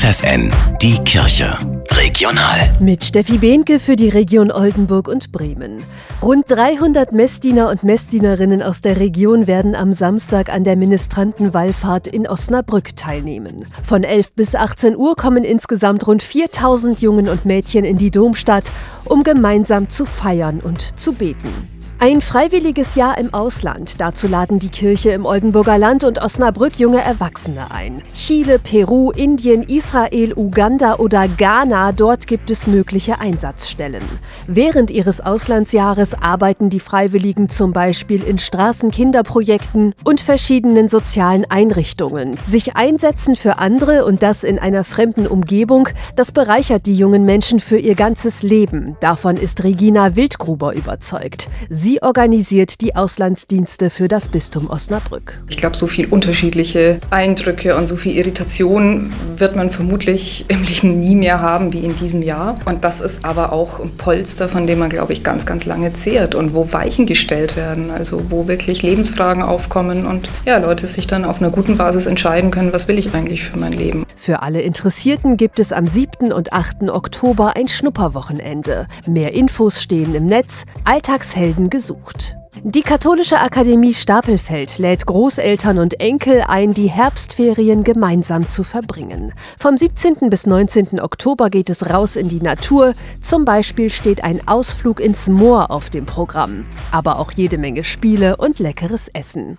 FFN, die Kirche. Regional. Mit Steffi Behnke für die Region Oldenburg und Bremen. Rund 300 Messdiener und Messdienerinnen aus der Region werden am Samstag an der Ministrantenwallfahrt in Osnabrück teilnehmen. Von 11 bis 18 Uhr kommen insgesamt rund 4000 Jungen und Mädchen in die Domstadt, um gemeinsam zu feiern und zu beten. Ein freiwilliges Jahr im Ausland. Dazu laden die Kirche im Oldenburger Land und Osnabrück junge Erwachsene ein. Chile, Peru, Indien, Israel, Uganda oder Ghana, dort gibt es mögliche Einsatzstellen. Während ihres Auslandsjahres arbeiten die Freiwilligen zum Beispiel in Straßenkinderprojekten und verschiedenen sozialen Einrichtungen. Sich einsetzen für andere und das in einer fremden Umgebung, das bereichert die jungen Menschen für ihr ganzes Leben. Davon ist Regina Wildgruber überzeugt. Sie Sie organisiert die Auslandsdienste für das Bistum Osnabrück. Ich glaube, so viel unterschiedliche Eindrücke und so viel Irritation wird man vermutlich im Leben nie mehr haben wie in diesem Jahr. Und das ist aber auch ein Polster, von dem man, glaube ich, ganz, ganz lange zehrt und wo Weichen gestellt werden. Also wo wirklich Lebensfragen aufkommen und ja, Leute sich dann auf einer guten Basis entscheiden können, was will ich eigentlich für mein Leben. Für alle Interessierten gibt es am 7. und 8. Oktober ein Schnupperwochenende. Mehr Infos stehen im Netz. Alltagshelden gesucht. Die Katholische Akademie Stapelfeld lädt Großeltern und Enkel ein, die Herbstferien gemeinsam zu verbringen. Vom 17. bis 19. Oktober geht es raus in die Natur. Zum Beispiel steht ein Ausflug ins Moor auf dem Programm. Aber auch jede Menge Spiele und leckeres Essen.